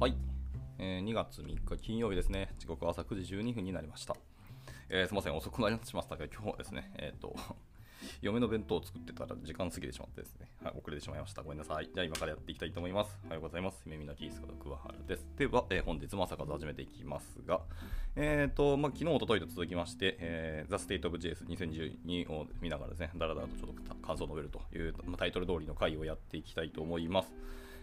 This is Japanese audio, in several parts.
はい、えー2月3日金曜日ですね。時刻は朝9時12分になりました。えーすみません、遅くなりましたが、今日はですね、えっ、と、嫁の弁当を作ってたら時間過ぎてしまってですね、はい、遅れてしまいました。ごめんなさい。じゃあ今からやっていきたいと思います。おはようございます。夢見のキースこと桑原です。では、えー本日も朝から始めていきますが、えっ、と、まあ、昨日、おとといと続きまして、えー、The State of JS2012 を見ながらですね、だらだらとちょっと感想を述べるという、まあタイトル通りの回をやっていきたいと思います。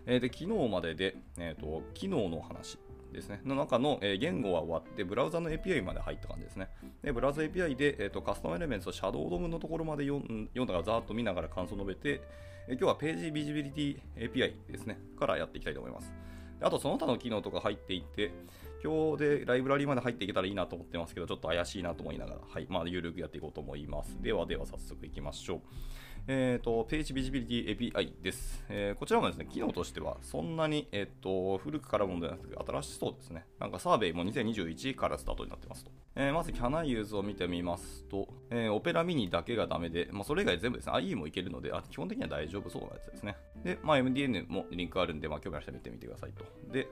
えーで、昨日までで、えー、と機能の話ですね、の中の、え言語は終わって、ブラウザの API まで入った感じですね。で、ブラウザ API で、えー、とカスタムエレメンツとシャドウドムのところまで読んだからざーっと見ながら感想を述べて、えー今日はページビジビリティ API ですね、からやっていきたいと思います。あと、その他の機能とか入っていって、今日でライブラリーまで入っていけたらいいなと思ってますけど、ちょっと怪しいなと思いながら、はい、まあ、ゆるくやっていこうと思います。ではでは、早速いきましょう。えー、とページビジビリティ API です、えーこちらもですね、機能としてはそんなに、えー、と古くからものではなくて新しそうですね。なんかサーベイも2021からスタートになってますと。えまず Can I use を見てみますと、え、オペラミニだけがダメで、まあ、それ以外全部ですね、IE もいけるので、あ基本的には大丈夫そうなやつですね。で、まあ、MDN もリンクあるんで、まあ、興味ある人は見てみてくださいと。で、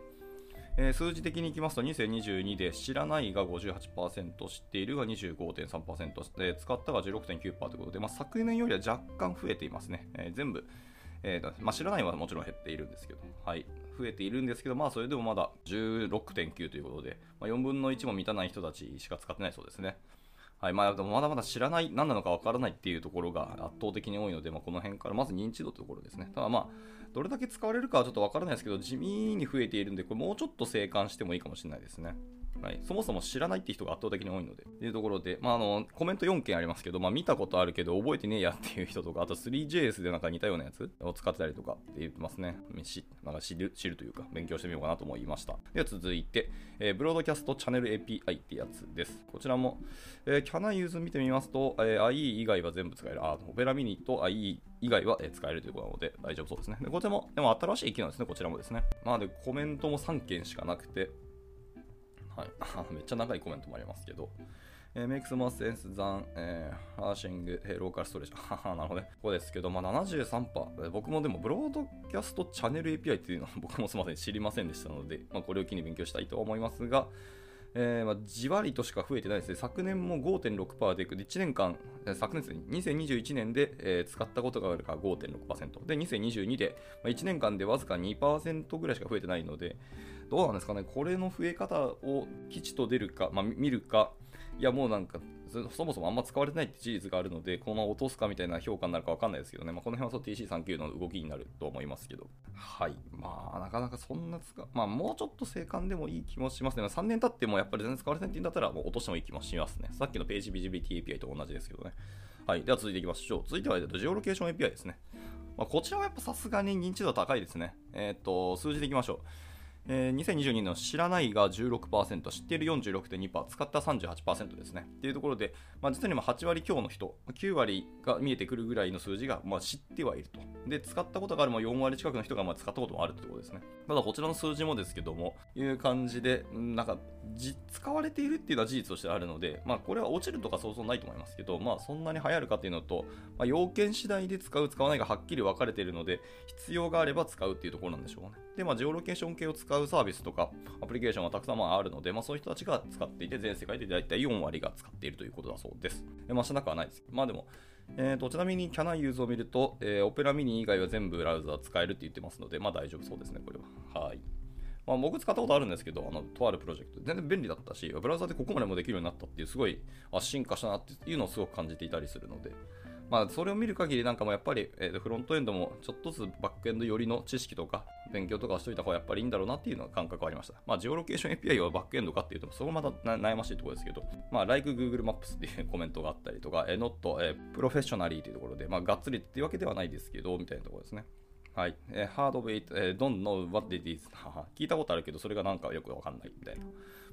えー数字的にいきますと2022で知らないが58%知っているが25.3%で使ったが16.9%ということで、まあ、昨年よりは若干増えていますね、えー全部、えーまあ、知らないはもちろん減っているんですけど、はい、増えているんですけど、まあ、それでもまだ16.9ということで、まあ、4分の1も満たない人たちしか使ってないそうですね。はいまあ、まだまだ知らない、何なのかわからないっていうところが圧倒的に多いので、まあ、この辺からまず認知度というところですね。ただまあ、どれだけ使われるかはちょっとわからないですけど、地味に増えているんで、これもうちょっと静観してもいいかもしれないですね。はい、そもそも知らないって人が圧倒的に多いので。というところで、まあ、あのコメント4件ありますけど、まあ、見たことあるけど覚えてねえやっていう人とか、あと 3JS でなんか似たようなやつを使ってたりとかって言ってますね。しなんか知る知るというか、勉強してみようかなと思いました。では続いて、えーブロードキャストチャンネル API ってやつです。こちらも、えー、Can I use 見てみますと、えー IE 以外は全部使える。あ、オペラミニと IE 以外は使えるということなので大丈夫そうですね。でこちらも、でも新しい機能ですね、こちらもですね。まあで、コメントも3件しかなくて、はい、めっちゃ長いコメントもありますけど、えー、makes more sense than、えー、hashing、えー、local storage。ははなるほどね。ここですけど、まあ、73%。えー僕もでも、ブロードキャストチャンネル API っていうのは 僕もすみません、知りませんでしたので、まあ、これを機に勉強したいと思いますが、えーまあ、じわりとしか増えてないですね。昨年も5.6%で、1年間、昨年ですね、2021年で、えー使ったことがあるから5.6%。で、2022で、まあ、1年間でわずか2%ぐらいしか増えてないので、どうなんですかね、これの増え方を吉と出るか、まあ、見るか、いやもうなんか、そもそもあんま使われてないって事実があるので、このまま落とすかみたいな評価になるかわかんないですけどね、まあ、この辺は TC39 の動きになると思いますけど、はい、まあ、なかなかそんな使、まあ、もうちょっと静観でもいい気もしますね。3年経ってもやっぱり全然使われてないって言うんだったら、もう落としてもいい気もしますね。さっきのページビジビリティ API と同じですけどね。はい、では続いていきましょう。続いては、ジオロケーション API ですね。まあ、こちらはやっぱさすがに認知度高いですね。えっと、数字でいきましょう。えー2022年の知らないが16%、知っている46.2%、使った38%ですね。っていうところで、まあ、実にまあ8割強の人、9割が見えてくるぐらいの数字がまあ知ってはいると。で、使ったことがあるも4割近くの人がまあ使ったこともあるってことですね。ただ、こちらの数字もですけども、いう感じで、なんか、使われているっていうのは事実としてあるので、まあ、これは落ちるとかそうそうないと思いますけど、まあ、そんなに流行るかっていうのと、まあ、要件次第で使う、使わないがはっきり分かれているので、必要があれば使うっていうところなんでしょうね。で、まあ、ジオロケーション系を使うサービスとか、アプリケーションはたくさんあるので、まあ、そういう人たちが使っていて、全世界で大体4割が使っているということだそうです。でまあ、しなくはないです。まあでも、えー、とちなみに Can I u s を見ると、えー、オペラミニ以外は全部ブラウザ使えるって言ってますので、まあ大丈夫そうですね、これは。はい。まあ、僕使ったことあるんですけど、あのとあるプロジェクト、全然便利だったし、ブラウザでここまでもできるようになったっていう、すごいあ進化したなっていうのをすごく感じていたりするので、まあ、それを見る限りなんかもやっぱり、えーフロントエンドもちょっとずつバックエンド寄りの知識とか勉強とかしといた方がやっぱりいいんだろうなっていうのは感覚はありました。まあ、ジオロケーション API はバックエンドかっていうと、そこまた悩ましいところですけど、まあ、like Google Maps っていうコメントがあったりとか、えー not、えー professionally というところで、まあ、がっつりっていうわけではないですけど、みたいなところですね。はい。えー、hard of it、えー don't know what it is 聞いたことあるけど、それがなんかよくわかんないみたいな。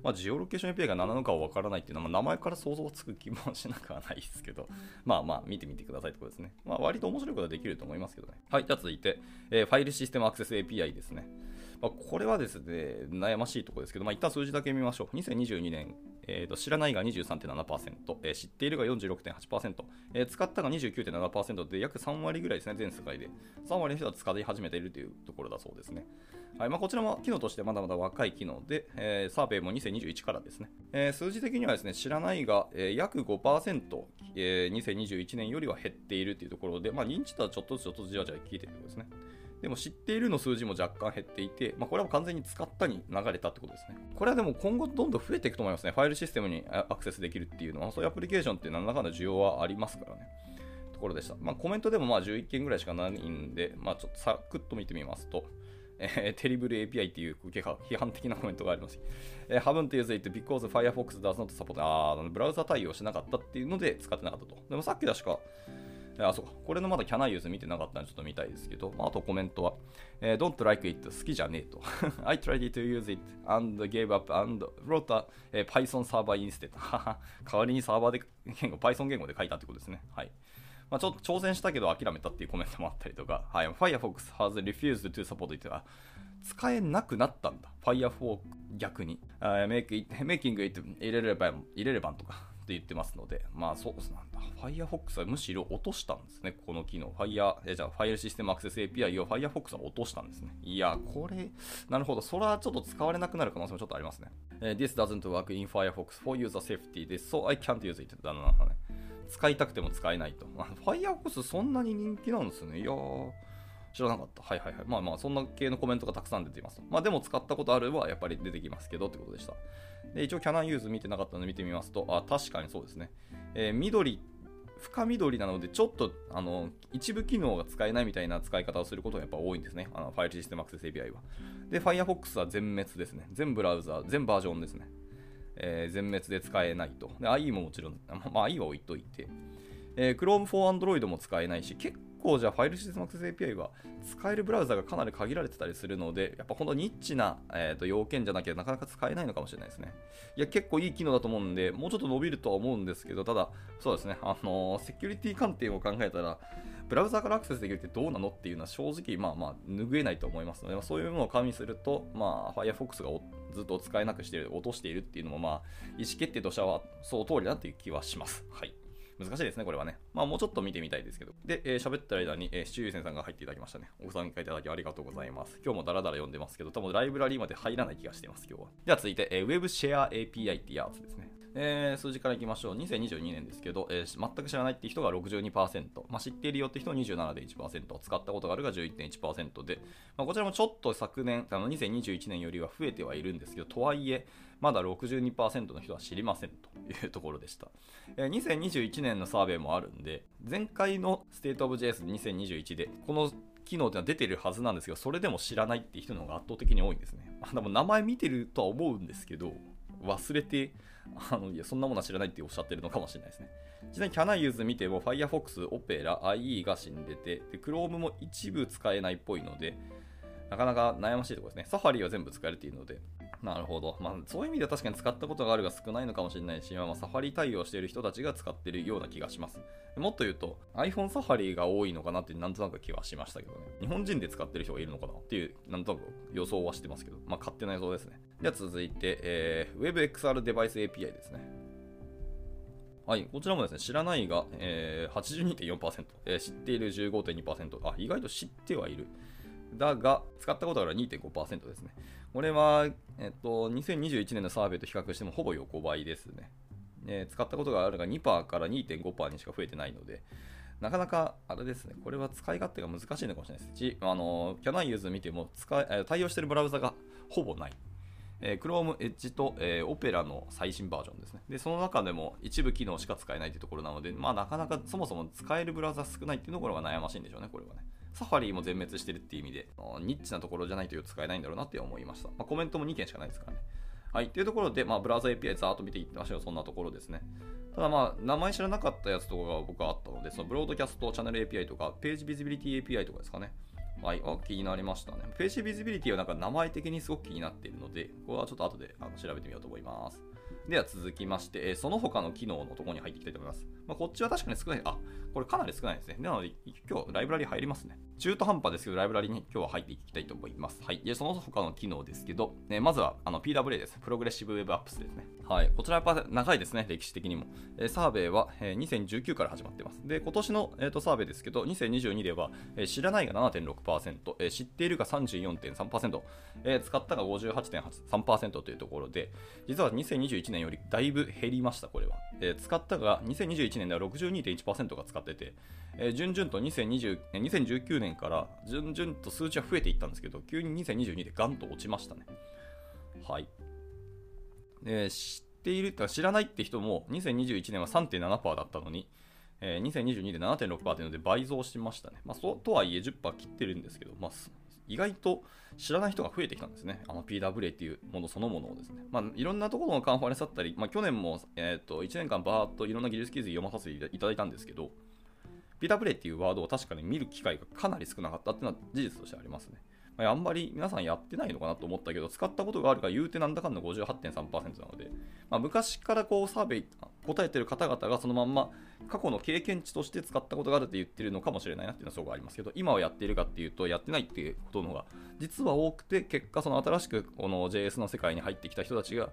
まあ、ジオロケーション API が何なのかわからないっていうのは、まあ名前から想像つく気もしなくはないですけど、まあまあ、見てみてくださいってことですね。まあ、割と面白いことはできると思いますけどね。はい。じゃあ続いて、えーファイルシステムアクセス API ですね。まあ、これはですね、悩ましいところですけど、まあ、一旦数字だけ見ましょう。2022年、えーと、知らないが23.7%、えー、知っているが46.8%、えー、使ったが29.7%で約3割ぐらいですね、全世界で。3割の人は使い始めているというところだそうですね。はいまあ、こちらも機能としてまだまだ若い機能で、えー、サーベイも2021からですね。えー、数字的にはですね、知らないが、えー、約5%、えー、2021年よりは減っているというところで、まあ、認知度はちょっとずつちょっとずつじわじわ効いているところですね。でも知っているの数字も若干減っていて、まあ、これは完全に使ったに流れたってことですね。これはでも今後どんどん増えていくと思いますね。ファイルシステムにアクセスできるっていうのは、そういうアプリケーションって何らかの需要はありますからね。ところでした。まあ、コメントでもまあ11件ぐらいしかないんで、まあ、ちょっとさくっと見てみますと、えー、テリブル API っていう批判的なコメントがあります。えー、haven't used it because Firefox does not support あブラウザ対応しなかったっていうので使ってなかったと。でもさっき確か、あ、そうか。これのまだ Can I use 見てなかったんでちょっと見たいですけど、まあ、あとコメントは、えー、Don't like it 好きじゃねえと。I tried to use it and gave up and wrote a、えー、Python server instead. 代わりにサーバーで言語、Python 言語で書いたってことですね。はい。まあ、ちょっと挑戦したけど諦めたっていうコメントもあったりとか、はい、Firefox has refused to support it は使えなくなったんだ。Firefox 逆に。Uh, make it, making it 入れれば、入れればとかって言ってますので、まあそうなんだ。Firefox はむしろ落としたんですね、この機能。Fire、えじゃあ、ファイルシステムアクセス API を Firefox は落としたんですね。いや、これ、なるほど。それはちょっと使われなくなる可能性もちょっとありますね。Uh, This doesn't work in Firefox for user safety です。So I can't use it. だな、ね。使いたくても使えないと。Firefox そんなに人気なんですね。いやー。知らなかった。はいはいはい。まあまあ、そんな系のコメントがたくさん出ています。まあでも使ったことあるはやっぱり出てきますけどってことでした。で、一応 Canon Use 見てなかったので見てみますと、あ、確かにそうですね。えー、緑、深緑なので、ちょっと、あの、一部機能が使えないみたいな使い方をすることがやっぱ多いんですね。あの、ファイルシステムアクセス API は。で、Firefox は全滅ですね。全ブラウザ、全バージョンですね。えー、全滅で使えないと。で、IE ももちろん、まあ、IE は置いといて、えー、Chrome for Android も使えないし、結構じゃあファイルシステムアクセス API は使えるブラウザがかなり限られてたりするので、やっぱこのニッチな、えー、と要件じゃなきゃなかなか使えないのかもしれないですね。いや、結構いい機能だと思うんで、もうちょっと伸びるとは思うんですけど、ただ、そうですね、あのー、セキュリティ観点を考えたら、ブラウザからアクセスできるってどうなのっていうのは正直まあまあ拭えないと思いますので、まあ、そういうものを加味すると、まあ、Firefox がずっと使えなくしている、落としているっていうのも、まあ、意思決定としてはそう通りだという気はします。はい。難しいですね、これはね。まあ、もうちょっと見てみたいですけど。で、えー、喋ってる間に、えー、シチューセンさんが入っていただきましたね。お参加いただきありがとうございます。今日もダラダラ読んでますけど、多分ライブラリーまで入らない気がしてます、今日は。では続いて、えー、Web Share API ってやつですね。えー、数字からいきましょう。2022年ですけど、えー、全く知らないって人が62%、まあ、知っているよって人は27.1%、使ったことがあるが11.1%で、まあ、こちらもちょっと昨年、あの2021年よりは増えてはいるんですけど、とはいえ、まだ62%の人は知りませんというところでした。え、2021年のサーベイもあるんで、前回の State of JS2021 で、この機能ってのは出てるはずなんですけど、それでも知らないっていう人の方が圧倒的に多いんですね。でも名前見てるとは思うんですけど、忘れて、あのいやそんなものは知らないっておっしゃってるのかもしれないですね。ちなみに Can I use 見ても Firefox、Opera、IE が死んでてで、Chrome も一部使えないっぽいので、なかなか悩ましいところですね。Safari は全部使えるっていうので、なるほど。まあ、そういう意味では確かに使ったことがあるが少ないのかもしれないし、まあ、サファリ対応している人たちが使っているような気がします。もっと言うと、iPhone サファリが多いのかなってなんとなく気はしましたけどね。日本人で使ってる人がいるのかなっていう、なんとなく予想はしてますけど、まあ、勝手な予想ですね。では続いて、えー、WebXR デバイス API ですね。はい、こちらもですね、知らないが、えー、82.4%、えー、知っている15.2%、あ、意外と知ってはいる。だが、使ったことがある2.5%ですね。これは、えっと、2021年のサーベイと比較してもほぼ横ばいですね。え使ったことがあるが2%から2.5%にしか増えてないので、なかなか、あれですね、これは使い勝手が難しいのかもしれないですし、あの、キャナンユーズ見ても使い、対応しているブラウザがほぼない。えー、Chrome Edge と、えー、Opera の最新バージョンですね。で、その中でも一部機能しか使えないというところなので、まあなかなかそもそも使えるブラウザ少ないっていうところが悩ましいんでしょうね、これはね。サファリも全滅してるっていう意味で、ニッチなところじゃないと使えないんだろうなって思いました。まあ、コメントも2件しかないですからね。はい。というところで、まあ、ブラウザ API ざーっと見ていってましょう。そんなところですね。ただまあ、名前知らなかったやつとかが僕はあったので、そのブロードキャストチャンネル API とか、ページビジビリティ API とかですかね。はい。あ、気になりましたね。ページビジビリティはなんか名前的にすごく気になっているので、これはちょっと後であの調べてみようと思います。では続きまして、その他の機能のところに入っていきたいと思います。まあ、こっちは確かに少ない。あ、これかなり少ないですね。なので、今日ライブラリ入りますね。中途半端ですけど、ライブラリに今日は入っていきたいと思います。はい。で、その他の機能ですけど、ね、まずはあの PWA です。プログレッシブウェブアップスですね。はい。こちらやっぱ長いですね、歴史的にも。えサーベイは、え2019から始まってます。で、今年の、えー、とサーベイですけど、2022では、え知らないが7.6%、え知っているが34.3%、えー、使ったが58.3%というところで、実は2021年よりだいぶ減りました、これは。えー、使ったが2021年では62.1%が使ってて、えー、順々と2020 2019年から順々と数値は増えていったんですけど、急に2022でガンと落ちましたね。はい。えー、知っているか知らないって人も2021年は3.7%だったのに、えー、2022で7.6%というので倍増しましたね。まあ、そうとはいえ10%切ってるんですけど、まあ、意外と知らない人が増えてきたんですね。あの PWA っていうものそのものをですね。まあ、いろんなところのカンファレンスだったり、まあ、去年も、えーと、1年間バーっといろんな技術記事読まさせていただいたんですけど、PWA っていうワードを確かに見る機会がかなり少なかったっていうのは事実としてありますね。まあ、あんまり皆さんやってないのかなと思ったけど、使ったことがあるから言うてなんだかんだ58.3%なので、まあ、昔からこうサーベイ答えてる方々がそのまんま過去の経験値として使ったことがあるって言ってるのかもしれないなっていうのはすごくありますけど、今はやっているかっていうと、やってないっていうことの方が実は多くて、結果その新しくこの JS の世界に入ってきた人たちが、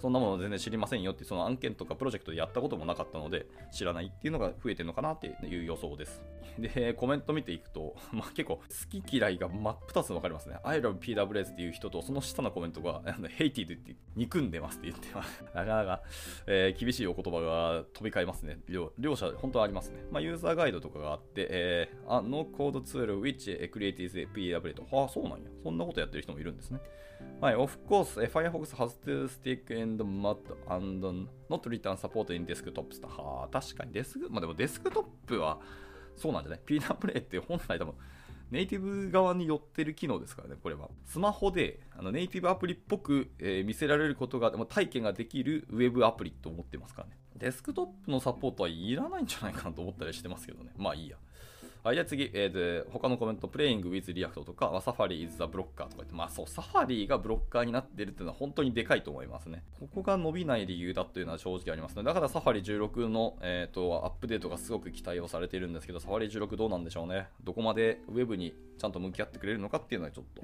そんなもの全然知りませんよってその案件とかプロジェクトでやったこともなかったので知らないっていうのが増えてるのかなっていう予想です。で、コメント見ていくと、まあ、結構好き嫌いが真っ二つ分かりますね。I love PWS っていう人とその下のコメントが hated って憎んでますって言ってます。なかなか、えー、厳しいお言葉が飛び交いますね。両両者本当はありますね。まあ、ユーザーガイドとかがあって、えー、a no code tool which creates PWS と、はあ、そうなんや。そんなことやってる人もいるんですね。はい、of course, Firefox has to stick in the mud and not return support in desktops. はあ、確かにデスク、まあでもデスクトップはそうなんじゃない ?PWA って本来多分ネイティブ側に寄ってる機能ですからね、これは。スマホであのネイティブアプリっぽく、えー、見せられることが、体験ができるウェブアプリと思ってますからね。デスクトップのサポートはいらないんじゃないかなと思ったりしてますけどね。まあいいや。はい、じゃ次、えー、で他のコメント、Playing with React とか、サファリ is the blocker とか言って、まあそう、サファリがブロッカーになってるっていうのは本当にでかいと思いますね。ここが伸びない理由だというのは正直ありますね。だからサファリ16の、えーと、アップデートがすごく期待をされているんですけど、サファリ16どうなんでしょうね。どこまでウェブにちゃんと向き合ってくれるのかっていうのはちょっと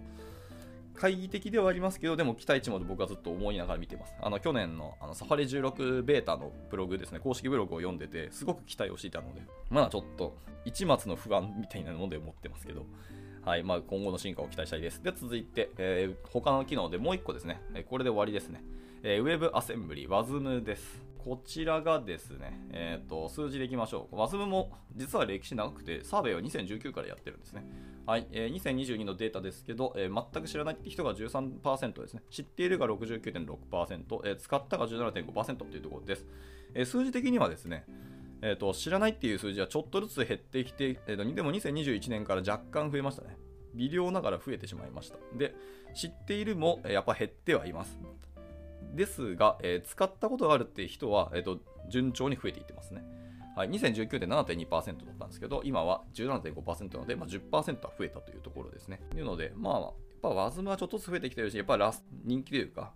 懐疑的ではありますけど、でも期待値も僕はずっと思いながら見てます。あの去年のあのサファリ16ベータのブログですね、公式ブログを読んでて、すごく期待をしていたので、まだちょっと一末の不安みたいなので思ってますけど、はいまあ、今後の進化を期待したいです。で、続いて、えー、他の機能でもう1個ですね、これで終わりですね。えー、Web アセンブリ WASM です。こちらがですね、えーと、数字でいきましょう。WASM も実は歴史長くて、サーベイは2019からやってるんですね。はい、えー、2022のデータですけど、えー、全く知らないって人が13%ですね。知っているが69.6%、えー、使ったが17.5%というところです。えー、数字的にはですね、えーと、知らないっていう数字はちょっとずつ減ってきて、えーと、でも2021年から若干増えましたね。微量ながら増えてしまいました。で、知っているも、やっぱ減ってはいます。ですが、えー、使ったことがあるっていう人は、えーと順調に増えていってますね。はい、2019で7.2%だったんですけど、今は17.5%なので、まあ、10%は増えたというところですね。というので、まあ、やっぱワズムはちょっとずつ増えてきてるし、やっぱラス人気というか、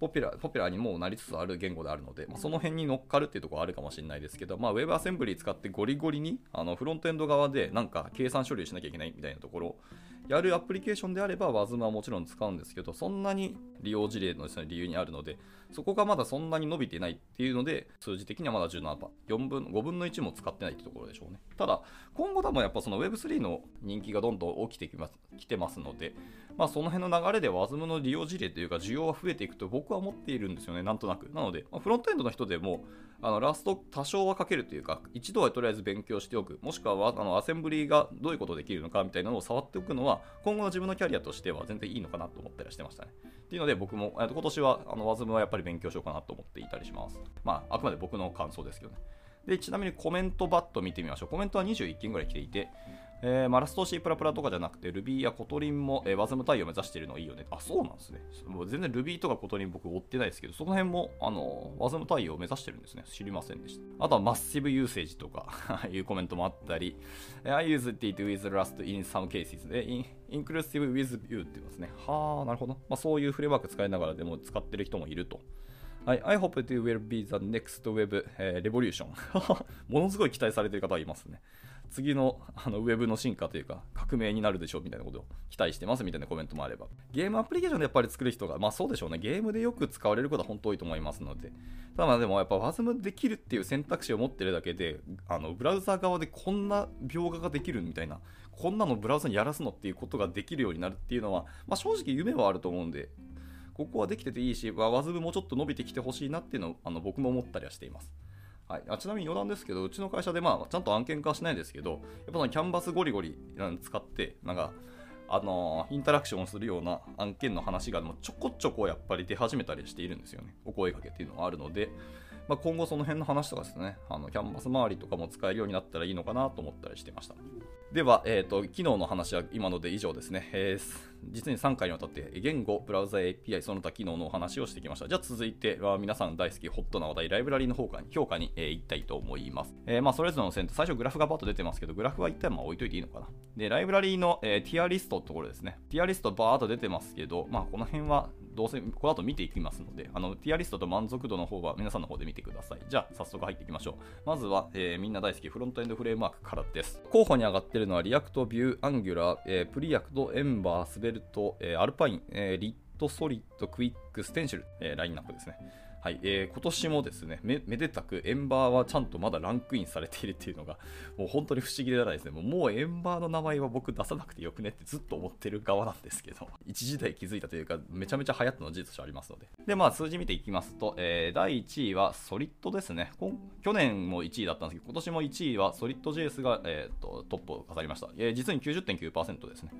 ポピュラーポピュラーにもなりつつある言語であるので、まあ、その辺に乗っかるっていうところはあるかもしれないですけど、まあ、WebAssembly 使ってゴリゴリにあのフロントエンド側でなんか計算処理しなきゃいけないみたいなところやるアプリケーションであれば WASM はもちろん使うんですけど、そんなに利用事例の、ね、理由にあるので、そこがまだそんなに伸びてないっていうので、数字的にはまだ17%、4分、5分の1も使ってないってところでしょうね。ただ、今後多分やっぱその Web3 の人気がどんどん起きてきます来てますので、まあその辺の流れで WASM の利用事例というか需要は増えていくと僕は思っているんですよね、なんとなく。なので、フロントエンドの人でも、あのラスト多少はかけるというか、一度はとりあえず勉強しておく、もしくはあのアセンブリーがどういうことできるのかみたいなのを触っておくのは、今後の自分のキャリアとしては全然いいのかなと思ったりしてましたね。っていうので、僕も、えと今年はあのワズムはやっぱり勉強しようかなと思っていたりします。まあ、あくまで僕の感想ですけどね。で、ちなみにコメントバット見てみましょう。コメントは21件ぐらい来ていて、えーまあ、ラスト C プラプラとかじゃなくて Ruby や Kotlin も、えー、 WASM 対応を目指しているのいいよね。あ、そうなんですね。もう全然 Ruby とか Kotlin 僕追ってないですけど、その辺もあの WASM 対応を目指してるんですね。知りませんでした。あとは massive usage とか いうコメントもあったり、I used it with Rust in some cases で、inclusive with Vue って言いますね。はあ、なるほど。まあ、そういうフレームワーク使いながらでも使ってる人もいると。はい、I hope it will be the next web、えー、revolution ものすごい期待されている方がいますね。次のあのウェブの進化というか革命になるでしょうみたいなことを期待してますみたいなコメントもあれば。ゲームアプリケーションでやっぱり作る人がまあそうでしょうね。ゲームでよく使われることは本当多いと思いますので。ただでもやっぱ WASM できるっていう選択肢を持ってるだけであのブラウザ側でこんな描画ができるみたいなこんなのブラウザにやらすのっていうことができるようになるっていうのは、まあ、正直夢はあると思うんでここはできてていいし WASM もちょっと伸びてきてほしいなっていうのをあの僕も思ったりはしています。はい、あちなみに余談ですけど、うちの会社で、まあ、ちゃんと案件化はしないですけど、やっぱそのキャンバスゴリゴリ使って、なんか、あのー、インタラクションをするような案件の話がちょこちょこやっぱり出始めたりしているんですよね。お声かけっていうのはあるので、まあ、今後その辺の話とかですね、あのキャンバス周りとかも使えるようになったらいいのかなと思ったりしてました。では、えーと、昨日の話は今ので以上ですね、えー、実に3回にわたって言語、ブラウザ API、その他機能のお話をしてきました。じゃあ続いては皆さん大好きホットな話題、ライブラリーの方から評価に、えー、行きたいと思います。えー、まあ、それぞれの線と最初グラフがバッと出てますけど、グラフは一旦まあ置いといていいのかな。で、ライブラリーの、えー、ティアリストのところですね。ティアリストバーっと出てますけど、まあ、この辺はどうせこの後見ていきますので、あのティアリストと満足度の方は皆さんの方で見てください。じゃあ早速入っていきましょう。まずは、えー、みんな大好きフロントエンドフレームワークからです。候補に上がっているのは React、Vue、Angular、えー、 Preact、Ember、Svelte、えー、 Alpine、えー、 Lit、Solid、Qwik、Stencil、えー、ラインナップですね。はい、えー、今年もですねめ、めでたくエンバーはちゃんとまだランクインされているっていうのが、もう本当に不思議でないですね。もうもうエンバーの名前は僕出さなくてよくねってずっと思ってる側なんですけど、一時代築いたというか、めちゃめちゃ流行ったの事実としてありますので。で、まあ数字見ていきますと、えー、第1位は Solid ですね。去年も1位だったんですけど、今年も1位はソリッド JS が、えーと、トップを飾りました。えー、実に90.9%ですね。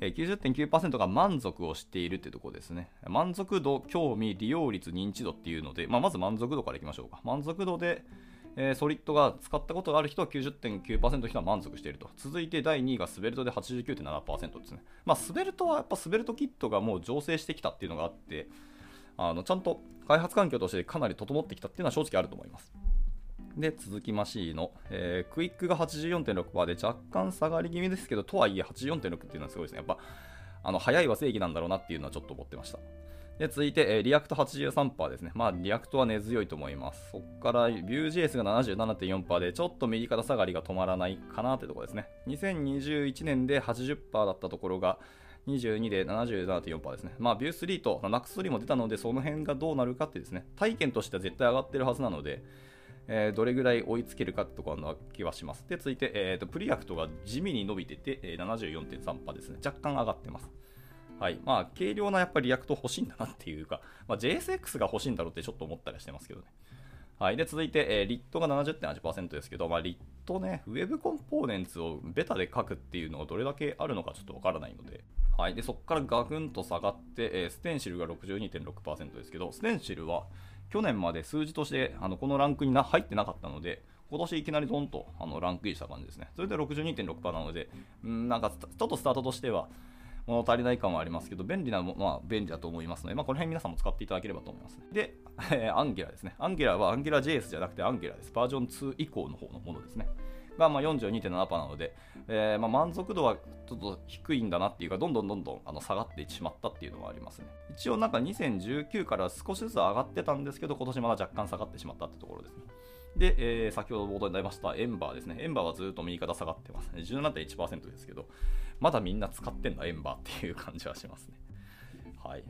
90.9%が満足をしているってところですね。満足度、興味、利用率、認知度っていうので、まあ、まず満足度からいきましょうか。満足度で、えー、ソリッドが使ったことがある人は90.9%の人は満足していると。続いて第2位がスベルトで89.7%ですね。まあ、スベルトはやっぱスベルトキットがもう醸成してきたっていうのがあって、あのちゃんと開発環境としてかなり整ってきたっていうのは正直あると思います。で、続きましの、えー、クイックが84.6%で若干下がり気味ですけど、とはいえ84.6っていうのはすごいですね。やっぱ、あの、早いは正義なんだろうなっていうのはちょっと思ってました。で、続いて、えー、 React 83%ですね。まあ、 React は根強いと思います。そこから、Vue.js が77.4%で、ちょっと右肩下がりが止まらないかなってところですね。2021年で80%だったところが、22で77.4%ですね。まあ、Vue3 と Nuxt3 も出たので、その辺がどうなるかってですね、体験としては絶対上がってるはずなので、えー、どれぐらい追いつけるかところの気はします。で、続いて、えーと、 Preact が地味に伸びてて、えー、74.3%ですね。若干上がってます。はい。まあ、軽量なやっぱり React 欲しいんだなっていうか、まあ、JSX が欲しいんだろうってちょっと思ったりしてますけどね。はい。で、続いて、えー、 Lit が70.8%ですけど、まあ、 Lit ね、 Web Components をベタで書くっていうのがどれだけあるのかちょっとわからないので、はい。で、そこからガクンと下がって、えー、ステンシルが62.6%ですけど、ステンシルは、去年まで数字としてあのこのランクにな入ってなかったので、今年いきなりドンとあのランクインした感じですね。それで62.6%なので、んなんかちょっとスタートとしては物足りない感はありますけど、便利なものは便利だと思いますので、まあ、この辺皆さんも使っていただければと思います、ね。で、えー、アンギラですね。アンギラはアンギラ JS じゃなくてアンギラです。バージョン2以降の方のものですね。がまあ42.7%なので、えー、まあ満足度はちょっと低いんだなっていうか、どんどんどんどんあの下がってしまったっていうのがありますね。一応なんか2019から少しずつ上がってたんですけど、今年まだ若干下がってしまったってところですね。で、えー、先ほど冒頭になりましたエンバーですね。エンバーはずっと右肩下がってますね。17.1%ですけど、まだみんな使ってんだ、エンバーっていう感じはしますね。はい。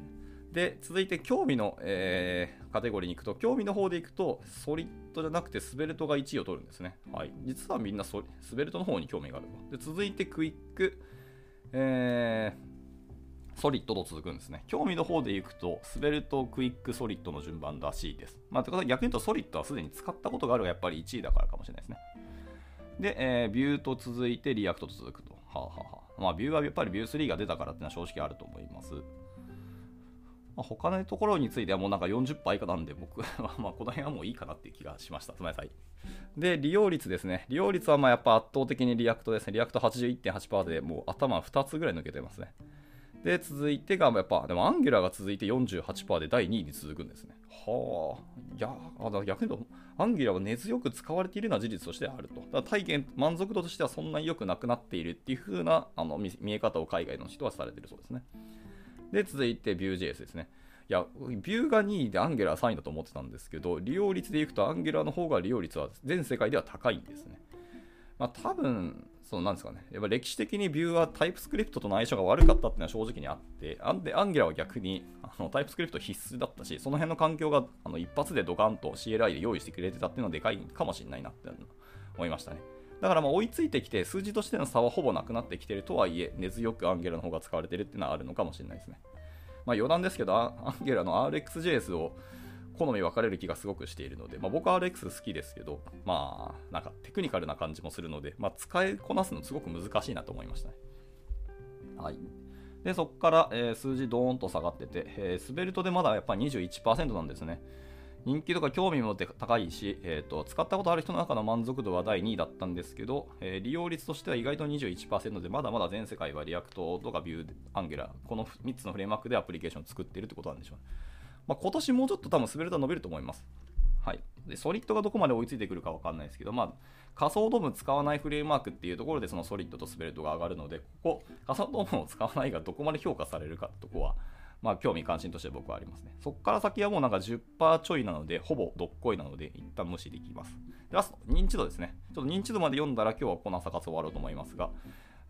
で、続いて興味の、えー、カテゴリーに行くと、興味の方で行くと、ソリッドじゃなくて Svelte が1位を取るんですね。はい。実はみんなソ Svelte の方に興味があると。で、続いて Qwik、えー、 Solid と続くんですね。興味の方で行くと、 Svelte、Qwik、Solid の順番らしいです。まあ、ということで逆に言うと、 Solid はすでに使ったことがあるがやっぱり1位だからかもしれないですね。で、えー、 Vue と続いて React と続くと。はあ、ははあ、まあ、 Vue はやっぱり Vue 3が出たからっていうのは正直あると思います。まあ、他のところについてはもうなんか40%以下なんで、僕は まこの辺はもういいかなっていう気がしました。すみません。で、利用率ですね。利用率はまあやっぱ圧倒的に React ですね。 React 81.8%でもう頭2つぐらい抜けてますね。で、続いてがやっぱ、でも Angular が続いて48%で第2位に続くんですね。はあ。いや、あ逆に言うと、 Angular は根強く使われているのは事実としてあると。だから体験、満足度としてはそんなに良くなくなっているっていう風なあの見え方を海外の人はされているそうですね。で、続いて Vue.js ですね。いや、ビューが2位でアンゲラー3位だと思ってたんですけど、利用率でいくとアンゲラーの方が利用率は全世界では高いんですね。まあ多分、そうなんですかね。やっぱ歴史的にビューはタイプスクリプトとの相性が悪かったっていうのは正直にあって、アンでアンゲラは逆にあのタイプスクリプト必須だったし、その辺の環境があの一発でドカンと CLI で用意してくれてたっていうのはでかいかもしれないなって思いましたね。だからまあ追いついてきて、数字としての差はほぼなくなってきてるとはいえ、根強くアンゲラの方が使われてるっていうのはあるのかもしれないですね。まあ、余談ですけど、 Angular の RxJS を好み分かれる気がすごくしているので、まあ、僕は RX 好きですけど、まあ、なんかテクニカルな感じもするので、まあ、使いこなすのすごく難しいなと思いましたね。はい。で、そこから、えー、数字ドーンと下がってて、えー、 Svelte でまだやっぱり21%なんですね。人気とか興味も高いし、えーと、使ったことある人の中の満足度は第2位だったんですけど、えー、利用率としては意外と21%で、まだまだ全世界は React とか Vue、Angular、この3つのフレームワークでアプリケーションを作っているってことなんでしょうね、まあ、今年もうちょっと多分 Svelte 伸びると思います。はい、で Solid がどこまで追いついてくるか分かんないですけど、まあ、仮想 DOM 使わないフレームワークっていうところでその Solid と Svelte が上がるので、ここ、仮想 DOM を使わないがどこまで評価されるかってとこは、まあ、興味関心として僕はありますね。そこから先はもうなんか10%ちょいなので、ほぼどっこいなので、一旦無視できます。でラスト、認知度ですね。ちょっと認知度まで読んだら今日はこの朝活終わろうと思いますが、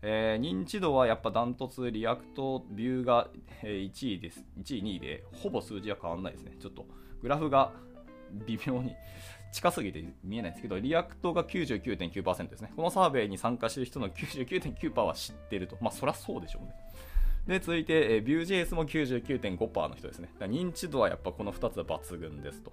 えー、認知度はやっぱダントツ、 React、Vue が1位です。1位、2位で、ほぼ数字は変わらないですね。ちょっと、グラフが微妙に 近すぎて見えないんですけど、 React が99.9%ですね。このサーベイに参加している人の99.9%は知ってると。まあ、そりゃそうでしょうね。で、続いて、えー、Vue.js も99.5%の人ですね。認知度はやっぱこの2つは抜群ですと。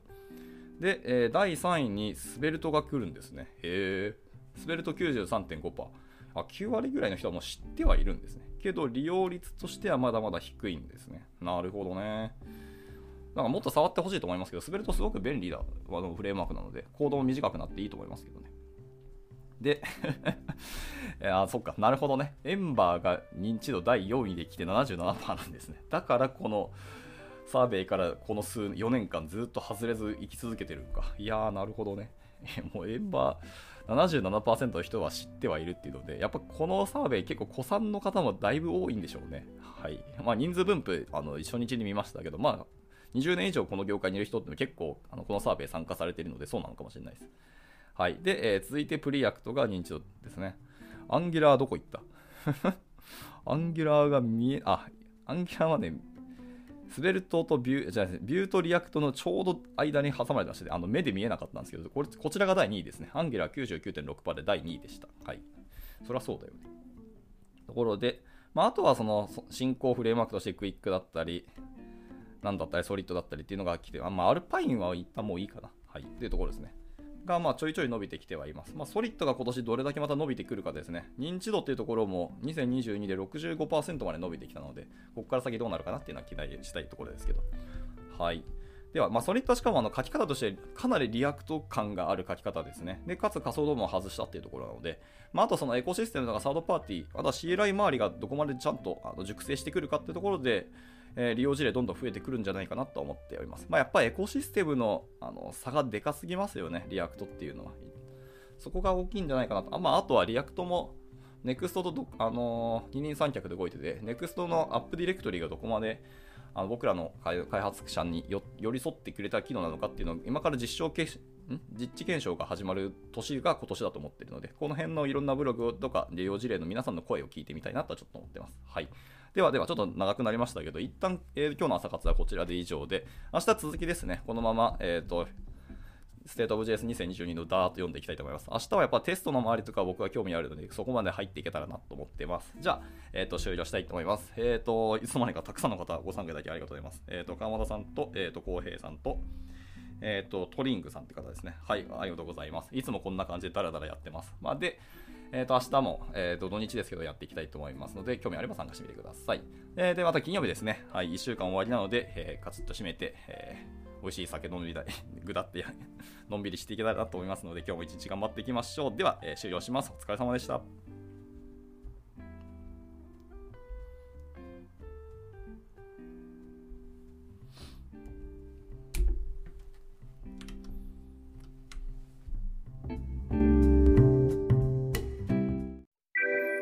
で、えー、第3位に Svelte が来るんですね。へえ。 Svelte 93.5%。あ、9割ぐらいの人はもう知ってはいるんですね。けど、利用率としてはまだまだ低いんですね。なるほどね。なんかもっと触ってほしいと思いますけど、スベルトすごく便利なフレームワークなので、コードも短くなっていいと思いますけどね。で あ、そっか、なるほどね。エンバーが認知度第4位で来て77%なんですね。だからこのサーベイからこの数4年間ずっと外れず生き続けてるんか。いやー、なるほどね。もうエンバー77%の人は知ってはいるっていうので、やっぱこのサーベイ結構古参の方もだいぶ多いんでしょうね。はい。まあ人数分布、あの、初日に見ましたけど、まあ20年以上この業界にいる人って結構あのこのサーベイ参加されているのでそうなのかもしれないです。はい。で、えー、続いて Preact が認知度ですね。 Angular どこ行った？Angular が見え、あ、 Angular はね、 Svelte と Vue、じゃないです Vue と React のちょうど間に挟まれてまして、あの目で見えなかったんですけど、これこちらが第2位ですね。 Angular 99.6%で第2位でした。はい。そりゃそうだよね。ところで、まあ、あとはその進行フレームワークとしてクイックだったり、なんだったりソリッドだったりっていうのが来て、まあ、アルパインは一旦もういいかな。はい。っていうところですね。がまあちょいちょい伸びてきてはいます。まあ、ソリッドが今年どれだけまた伸びてくるかですね。認知度っていうところも2022で65%まで伸びてきたので、ここから先どうなるかなっていうのは期待したいところですけど。はい。では、まあ、 Solid はしかもあの書き方としてかなり React 感がある書き方ですね。で、かつ仮想 DOM を外したっていうところなので、まあ、あとそのエコシステムとかサードパーティー、あとは CLI 周りがどこまでちゃんとあの熟成してくるかっていうところで、えー、利用事例どんどん増えてくるんじゃないかなと思っております。まあ、やっぱりエコシステムのあの差がでかすぎますよね、 React っていうのは。そこが大きいんじゃないかなと。あ,、まあ、あとはリアクトも NEXT とあのー、二人三脚で動いてて、NEXT のアップディレクトリがどこまであの僕らの開発者に寄り添ってくれた機能なのかっていうのを今から実証実地検証が始まる年が今年だと思ってるので、この辺のいろんなブログとか利用事例の皆さんの声を聞いてみたいなとはちょっと思ってます。はい。ではでは、ちょっと長くなりましたけど、一旦、えー、今日の朝活はこちらで以上で、明日続きですね、このまま、えっ、ー、と、 State of JS 2022 のダーッと読んでいきたいと思います。明日はやっぱテストの周りとか僕は興味あるので、そこまで入っていけたらなと思ってます。じゃあ、えっ、ー、と、終了したいと思います。えっ、ー、と、いつの間にかたくさんの方ご参加いただきありがとうございます。えっ、ー、と、川本さんと、えっ、と、浩平さんと、えっ、と、トリングさんって方ですね。はい、ありがとうございます。いつもこんな感じでダラダラやってます。まあ、で、えっ、ー、と、明日も、えっ、ー、と、土日ですけどやっていきたいと思いますので、興味あれば参加してみてください。えー、で、また金曜日ですね。はい、1週間終わりなので、えー、カツッと締めて、えー、美味しい酒飲みたい、ぐだって のんびりしていけたらなと思いますので、今日も一日頑張っていきましょう。では、えー、終了します。お疲れ様でした。